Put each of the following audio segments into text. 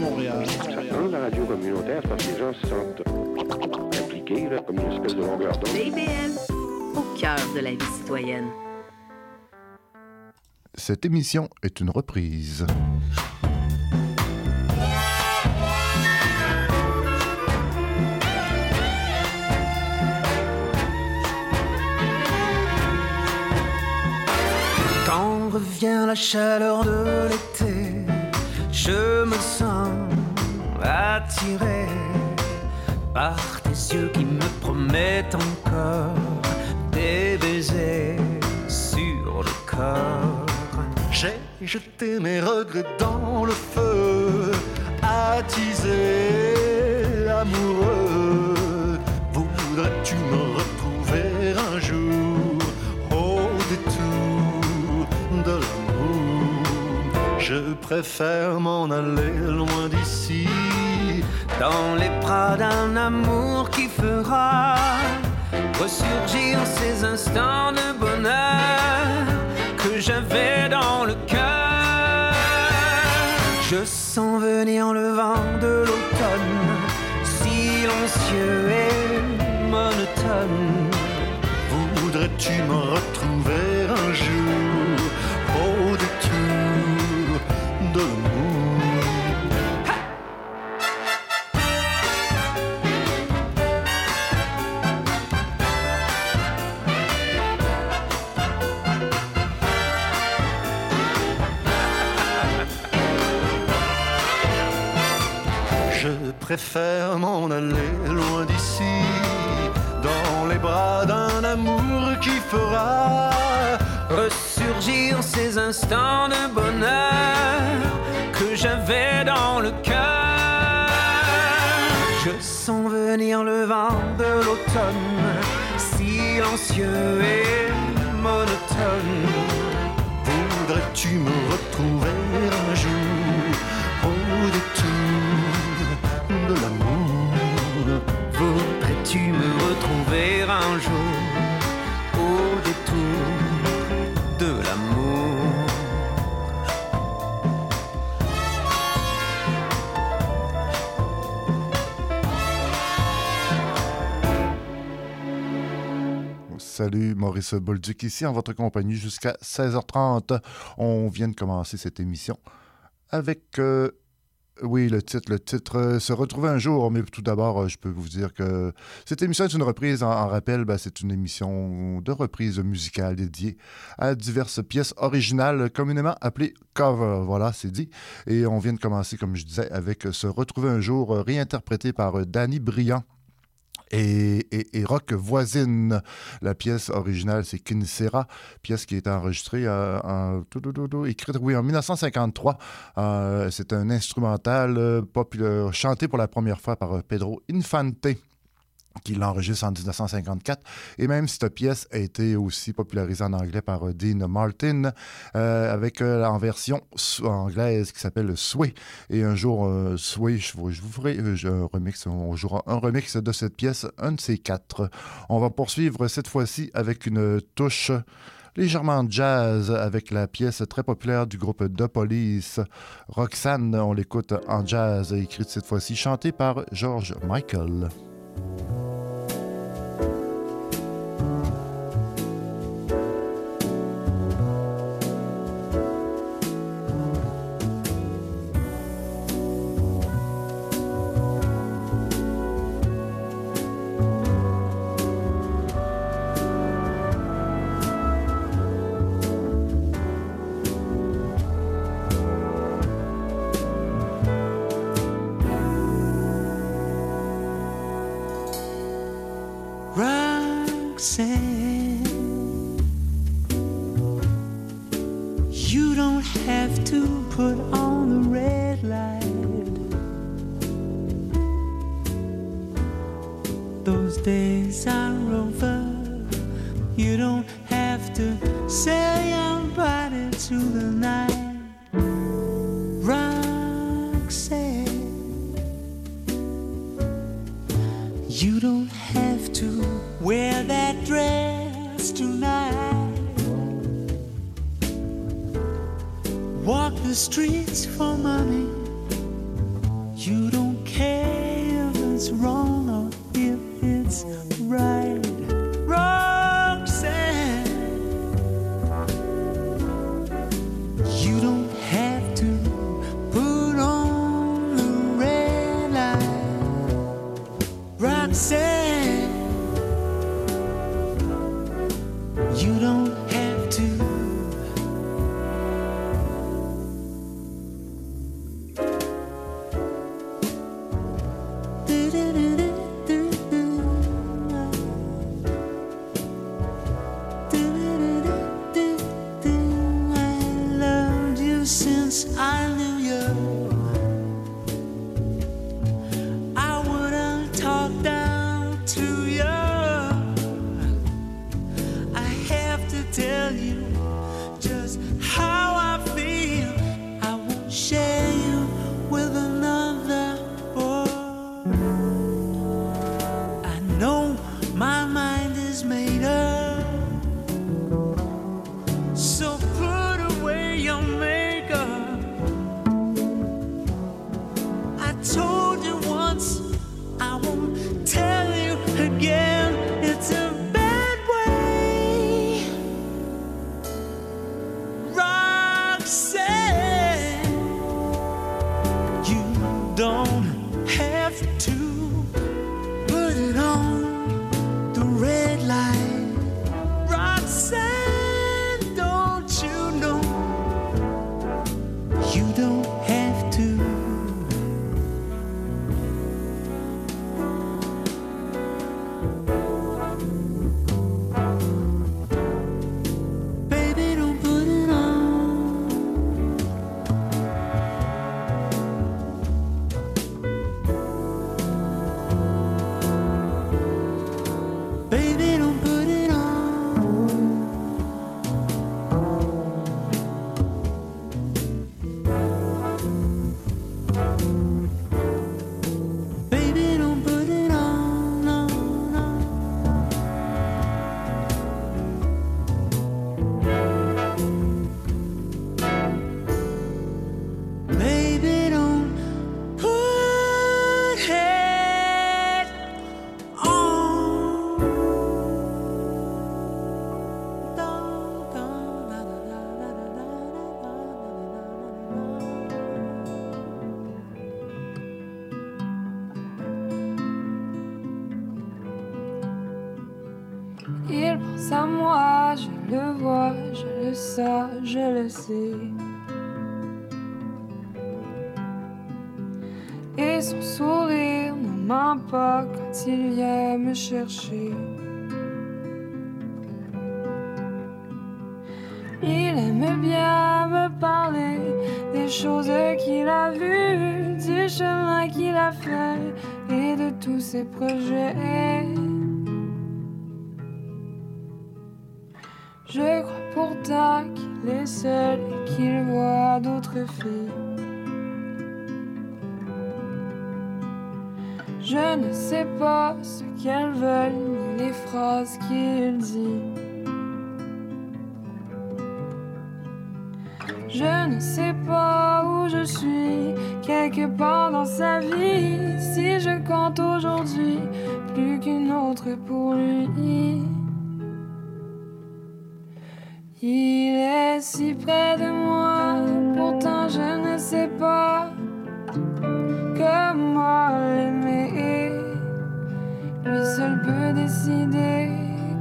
Montréal. Dans la radio communautaire, parce que les gens se sentent impliqués, là, comme une espèce de longueur d'onde. BBL, au cœur de la vie citoyenne. Cette émission est une reprise. Quand revient la chaleur de l'été, je me sens attiré par tes yeux qui me promettent encore des baisers sur le corps. J'ai jeté mes regrets dans le feu, attisé amoureux. Je préfère m'en aller loin d'ici, dans les bras d'un amour qui fera ressurgir ces instants de bonheur que j'avais dans le cœur. Je sens venir le vent de l'automne, silencieux et monotone. Voudrais-tu me retrouver préfère m'en aller loin d'ici, dans les bras d'un amour qui fera ressurgir ces instants de bonheur que j'avais dans le cœur. Je sens venir le vent de l'automne, silencieux et monotone. Voudrais-tu me retrouver un jour? Voudrais-tu me retrouver un jour au détour de l'amour Salut, Maurice Bolduc ici en votre compagnie jusqu'à 16h30. On vient de commencer cette émission avec, euh, oui, le titre, le titre, euh, Se retrouver un jour. Mais tout d'abord, euh, je peux vous dire que cette émission est une reprise. En, rappel, ben, c'est une émission de reprise musicale dédiée à diverses pièces originales communément appelées cover. Voilà, c'est dit. Et on vient de commencer, comme je disais, avec Se retrouver un jour, euh, réinterprété par Danny Briand et, Rock Voisine. La pièce originale, c'est Kinsera, pièce qui est enregistrée, euh, en, écrite oui, en 1953. Euh, c'est un instrumental euh, populaire, chanté pour la première fois par Pedro Infante qui l'enregistre en 1954. Et même cette pièce a été aussi popularisée en anglais par euh, Dean Martin, euh, avec euh, en version anglaise qui s'appelle Sway. Et un jour, euh, Sway, je vous, ferai euh, un remix, on jouera un remix de cette pièce, un de ces quatre. On va poursuivre cette fois-ci avec une touche légèrement jazz avec la pièce très populaire du groupe The Police. Roxanne, on l'écoute en jazz, écrite cette fois-ci, chantée par George Michael. You don't have to wear that dress tonight. Walk the streets for money. You don't care if it's wrong hallelujah. À moi, je le vois, je le sens, je le sais. Et son sourire ne ment pas quand il vient me chercher. Il aime bien me parler des choses qu'il a vues, du chemin qu'il a fait et de tous ses projets. Qu'il voit d'autres filles. Je ne sais pas ce qu'elles veulent ni les phrases qu'il dit. Je ne sais pas où je suis, quelque part dans sa vie. Si je compte aujourd'hui, plus qu'une autre pour lui. Il est si près de moi, pourtant je ne sais pas comment l'aimer. Lui seul peut décider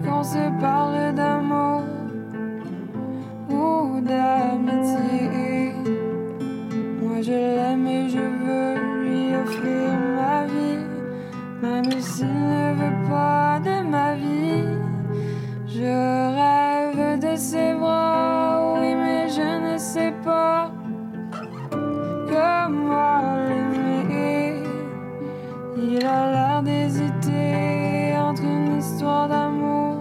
qu'on se parle d'amour ou d'amitié. Moi je l'aime et je veux lui offrir ma vie, même s'il ne veut pas de ma vie. Je l'air d'hésiter entre une histoire d'amour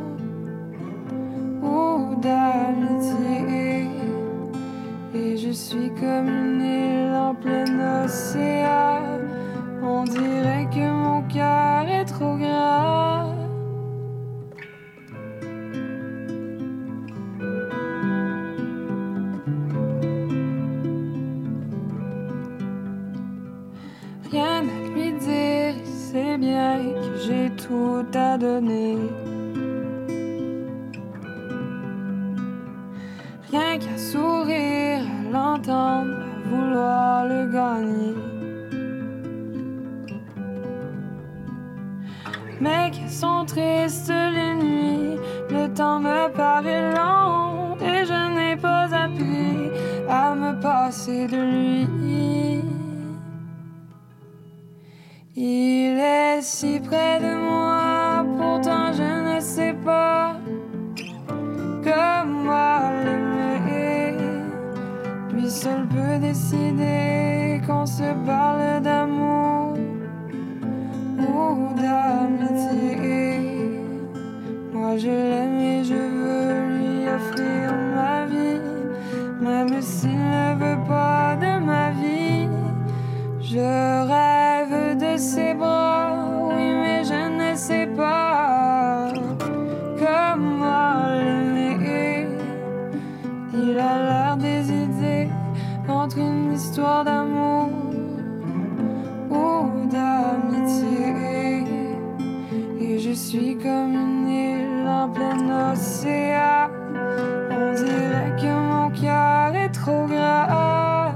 ou d'amitié. Et je suis comme une île en plein océan. On dirait Rien qu'à sourire, l'entendre, vouloir le gagner. Mais qu'elles sont tristes les nuits, le temps me paraît long et je n'ai pas appris à me passer de lui. Il est si près de moi, qu'on se parle d'amour ou d'amitié. Moi je l'aime et je veux lui offrir ma vie, même s'il ne veut pas de ma vie. Je d'amour ou d'amitié. Et je suis comme une île en plein océan. On dirait que mon cœur est trop gras.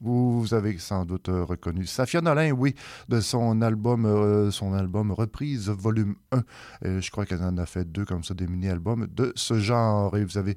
Vous, avez sans doute euh, reconnu Safia Nolin, oui, de son album, euh, son album Reprise Volume 1. Euh, je crois qu'elle en a fait deux comme ça, des mini-albums de ce genre. Et vous avez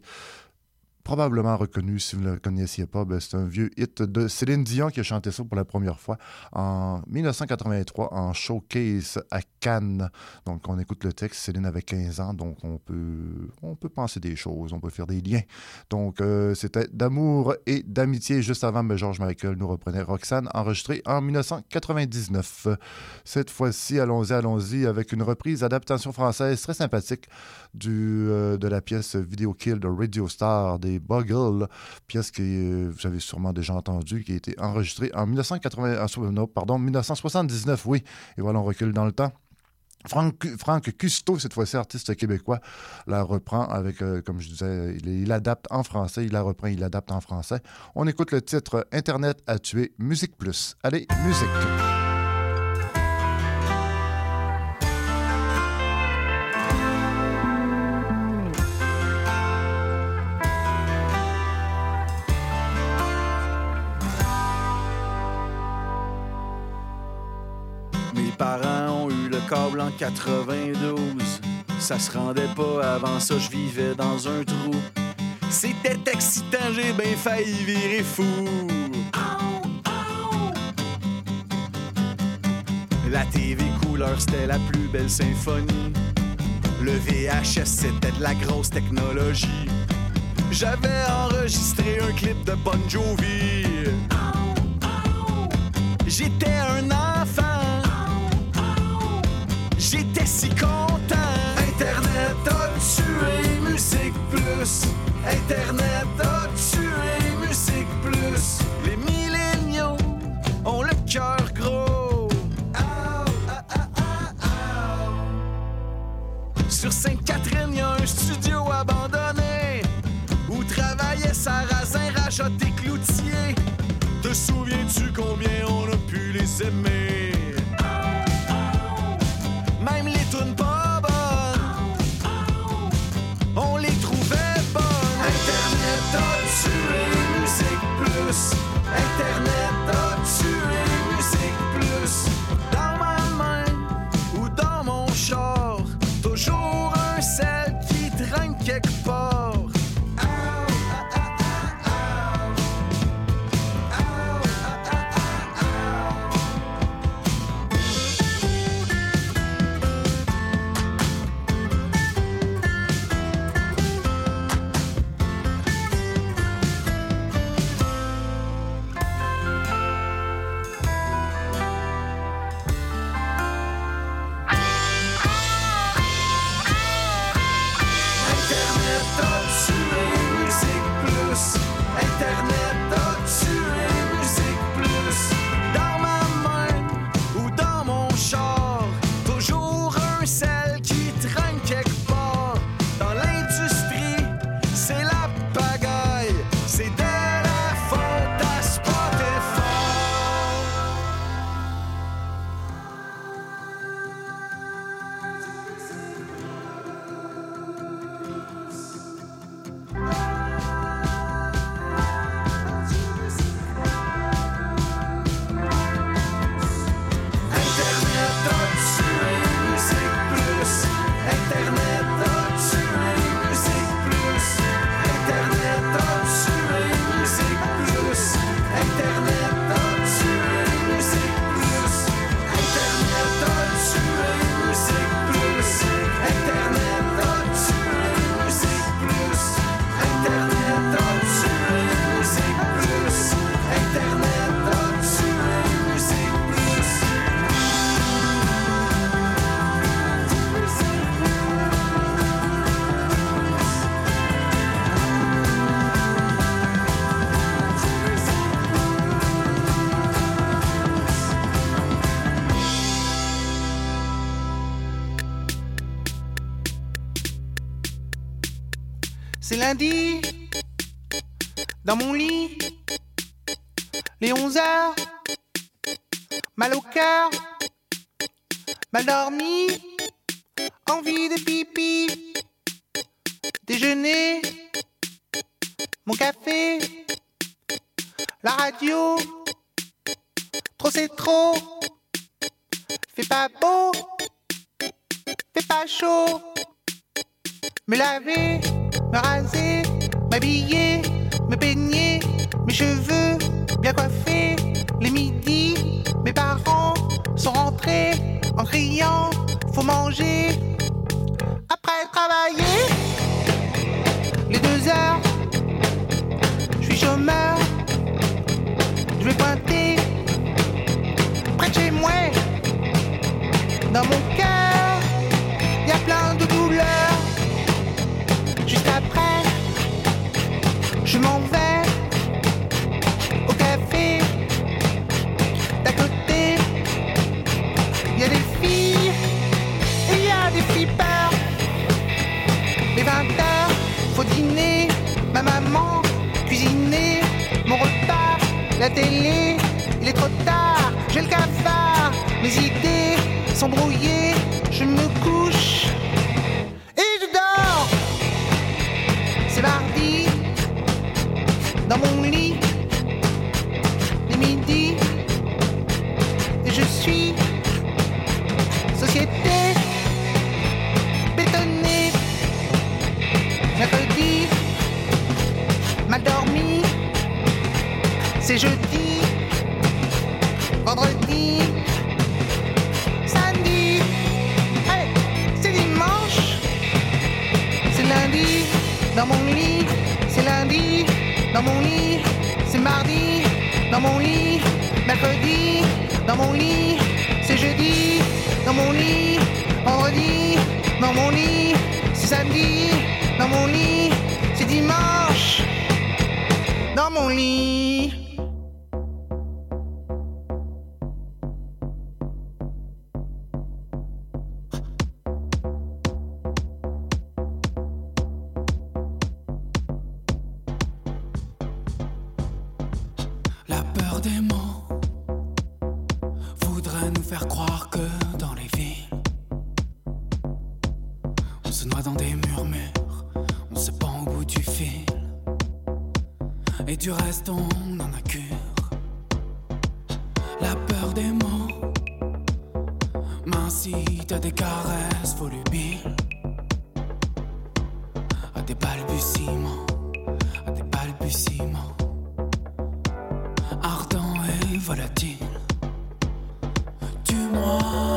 probablement reconnu, si vous ne le connaissiez pas, ben, c'est un vieux hit de Céline Dion qui a chanté ça pour la première fois en 1983 en showcase à Cannes. Donc, on écoute le texte, Céline avait 15 ans, donc on peut, on peut penser des choses, on peut faire des liens. Donc, euh, c'était d'amour et d'amitié. Juste avant, mais George Michael nous reprenait Roxane, enregistré en 1999. Cette fois-ci, allons-y, allons-y, avec une reprise adaptation française très sympathique du, euh, de la pièce Video Kill de Radio Star des Buggles, pièce que euh, vous avez sûrement déjà entendue, qui a été enregistrée en 1980, ah, non, pardon, 1979, oui. Et voilà, on recule dans le temps. Franck, Franck Custo, cette fois-ci artiste québécois, la reprend avec, euh, comme je disais, il, il, adapte en français, il la reprend, il l'adapte en français. On écoute le titre Internet a tué Musique Plus. Allez, musique. 92, Ça se rendait pas avant ça, je vivais dans un trou. C'était excitant, j'ai bien failli virer fou. La TV couleur, c'était la plus belle symphonie. Le VHS, c'était de la grosse technologie. J'avais enregistré un clip de Bon Jovi. J'étais un J'étais si content. Internet a tué Musique Plus. Internet a tué Musique Plus. Les milléniaux ont le cœur gros. Sur Sainte-Catherine, y a un studio abandonné où travaillait Sarrazin, Rajot Cloutier. Te souviens-tu combien on a pu les aimer? Dans mon lit, les 11 heures, mal au cœur, mal dormi, envie de pipi, déjeuner, mon café, la radio, trop c'est trop, fait pas beau, fait pas chaud, me laver, me raser, m'habiller, me mes cheveux bien coiffés, les midis, mes parents sont rentrés en criant, faut manger, après travailler, les deux heures, je suis chômeur, je vais pointer près de chez moi, dans mon cœur, dans mon lit, c'est lundi. Dans mon lit, c'est mardi. Dans mon lit, mercredi. Dans mon lit, c'est jeudi. Dans mon lit, vendredi. Dans mon lit, c'est samedi. Dans mon lit, c'est dimanche. Dans mon lit. Reste on en a cure. La peur des mots m'incite à des caresses volubiles, à des balbutiements, à des balbutiements ardent et volatile. Tue-moi,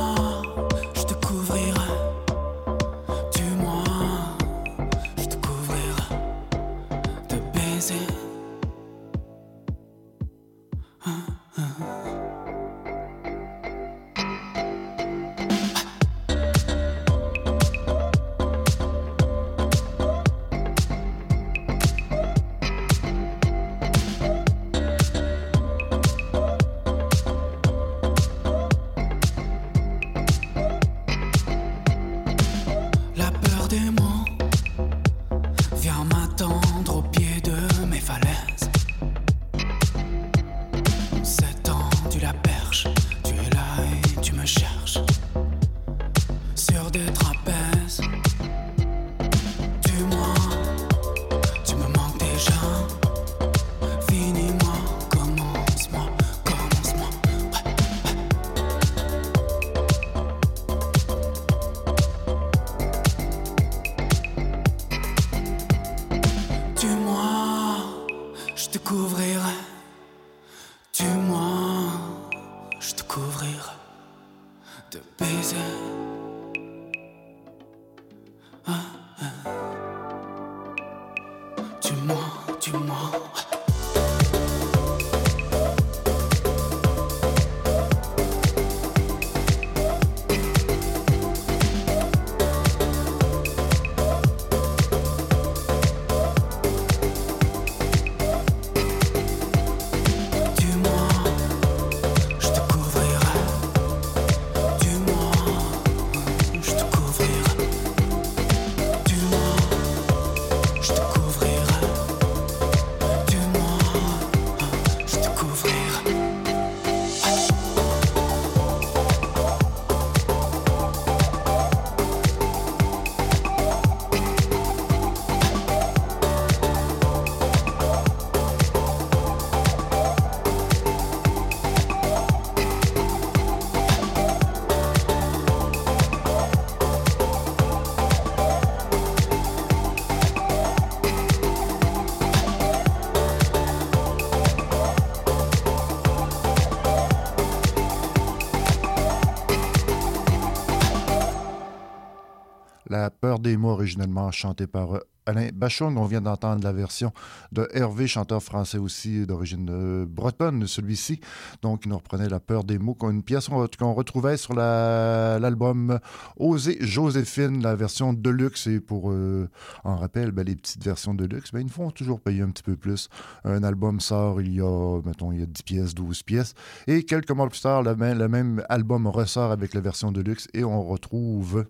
mots, originellement chantée par euh, Alain Bachung. On vient d'entendre la version de Hervé, chanteur français aussi d'origine euh, bretonne, celui-ci. Donc, il nous reprenait La peur des mots, une pièce qu'on retrouvait sur l'album Oser Joséphine, la version deluxe. Et pour, euh, en rappel, ben, les petites versions deluxe, ben, ils font toujours payer un petit peu plus. Un album sort il y a, mettons, il y a 10 pièces, 12 pièces. Et quelques mois plus tard, le même album ressort avec la version deluxe et on retrouve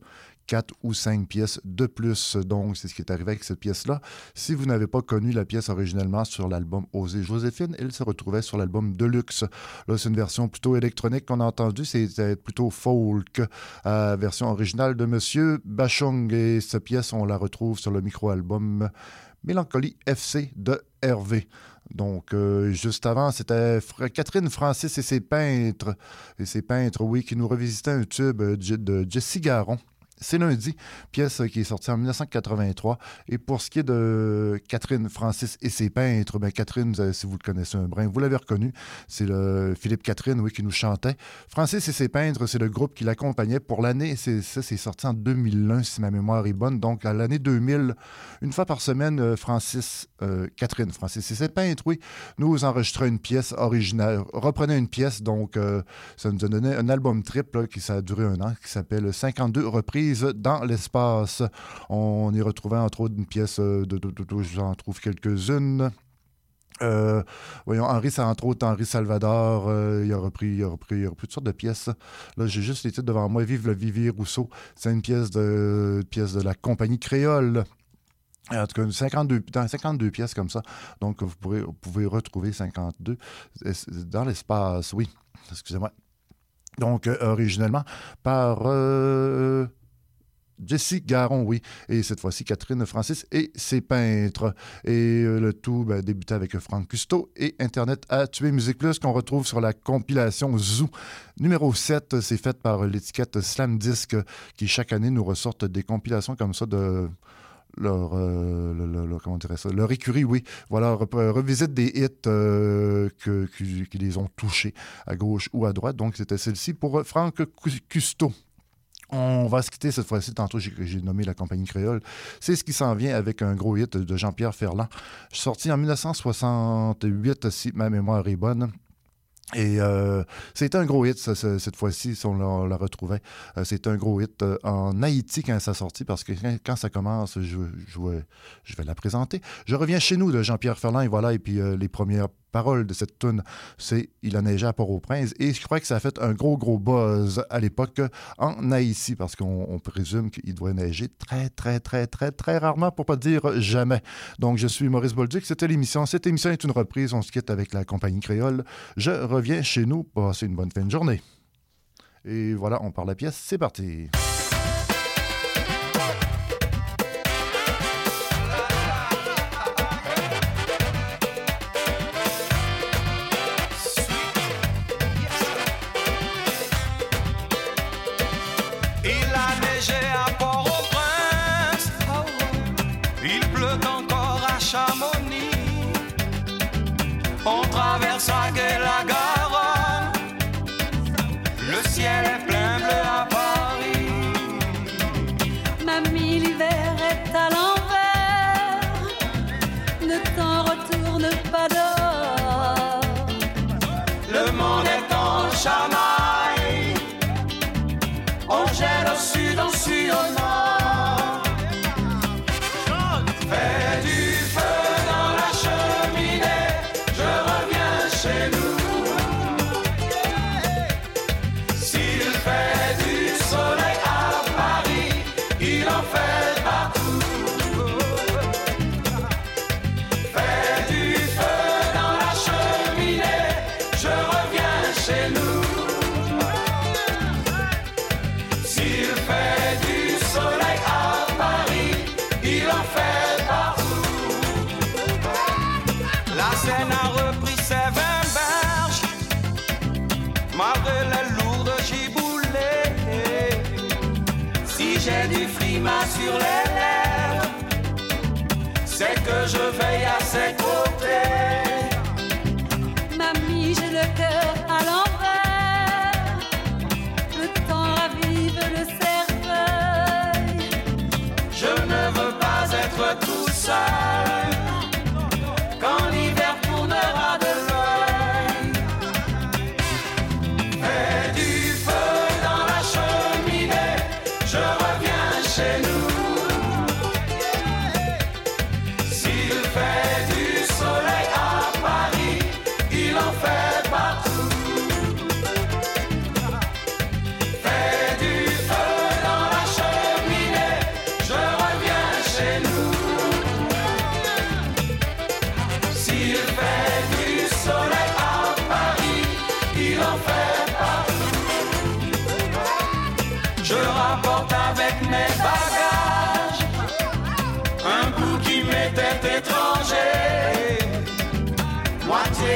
quatre ou cinq pièces de plus. Donc, c'est ce qui est arrivé avec cette pièce-là. Si vous n'avez pas connu la pièce originellement sur l'album Oser Joséphine, elle se retrouvait sur l'album Deluxe. Là, c'est une version plutôt électronique qu'on a entendue. C'est plutôt folk, euh, version originale de Monsieur Bachung. Et cette pièce, on la retrouve sur le micro-album Mélancolie FC de Hervé. Donc, euh, juste avant, c'était Catherine Francis et ses peintres, et ses peintres, oui, qui nous revisitaient un tube de Jessie Garon. C'est lundi, pièce qui est sortie en 1983. Et pour ce qui est de Catherine Francis et ses peintres, ben Catherine, si vous le connaissez un brin, vous l'avez reconnu, c'est le Philippe Catherine, oui, qui nous chantait. Francis et ses peintres, c'est le groupe qui l'accompagnait pour l'année. Ça, c'est sorti en 2001, si ma mémoire est bonne. Donc, à l'année 2000, une fois par semaine, euh, Francis, euh, Catherine Francis et ses peintres, oui, nous enregistraient une pièce originale, reprenait une pièce. Donc, euh, ça nous a donné un album triple qui a duré un an, qui s'appelle 52 reprises dans l'espace. On y retrouvait entre autres une pièce euh, de, j'en trouve quelques-unes. Euh, voyons, Henri, entre autres Henri Salvador, euh, il, a repris, il, a repris, il a toutes sortes de pièces. Là, j'ai juste les titres devant moi. Vive le Vivier Rousseau. C'est une pièce de, pièce de la compagnie créole. En tout cas, 52, dans 52 pièces comme ça. Donc, vous, pourrez, vous pouvez retrouver 52 dans l'espace. Oui, excusez-moi. Donc, originellement, par. Jessie Garon, oui. Et cette fois-ci, Catherine Francis et ses peintres. Et euh, le tout ben, débutait avec Franck Custo et Internet a tué Musique Plus qu'on retrouve sur la compilation Zoo. Numéro 7, c'est fait par l'étiquette Slam Disc qui chaque année nous ressortent des compilations comme ça de leur, euh, ça, leur écurie, oui. Voilà, revisite des hits euh, qui les ont touchés à gauche ou à droite. Donc, c'était celle-ci pour Franck Custo. On va se quitter cette fois-ci. Tantôt, j'ai nommé la compagnie créole. C'est ce qui s'en vient avec un gros hit de Jean-Pierre Ferland. Sorti en 1968, si ma mémoire est bonne. Et euh, c'était un gros hit cette fois-ci, si on la, retrouvait. Euh, c'était un gros hit euh, en Haïti quand ça sortit, parce que quand, ça commence, je, je, vais la présenter. Je reviens chez nous de Jean-Pierre Ferland, et voilà, et puis les premières parole de cette tune, c'est Il a neigé à Port-au-Prince. Et je crois que ça a fait un gros, gros buzz à l'époque en Haïti, parce qu'on présume qu'il doit neiger très, très, très, très, très rarement, pour pas dire jamais. Donc, je suis Maurice Bolduc. C'était l'émission. Cette émission est une reprise. On se quitte avec la compagnie créole. Je reviens chez nous. Passez une bonne fin de journée. Et voilà, on parle la pièce. C'est parti. Je veille à ses côtés. Mamie, j'ai le cœur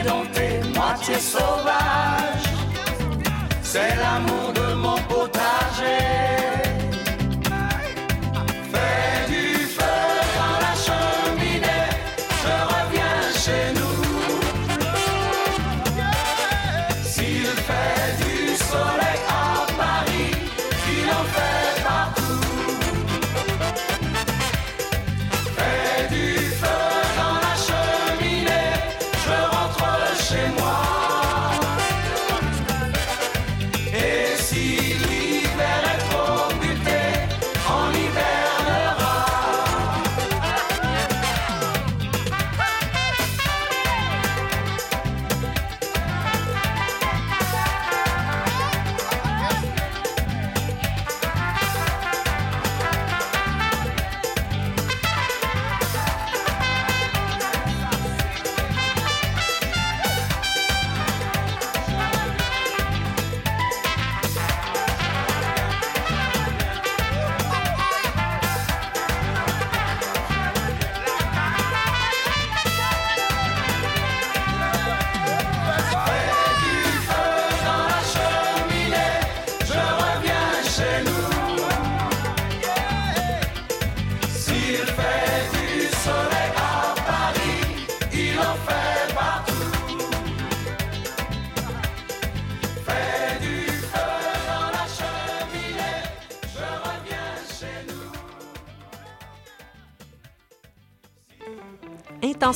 moitié dompté, moitié sauvage. C'est l'amour de mon potager.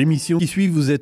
L'émission qui suit vous est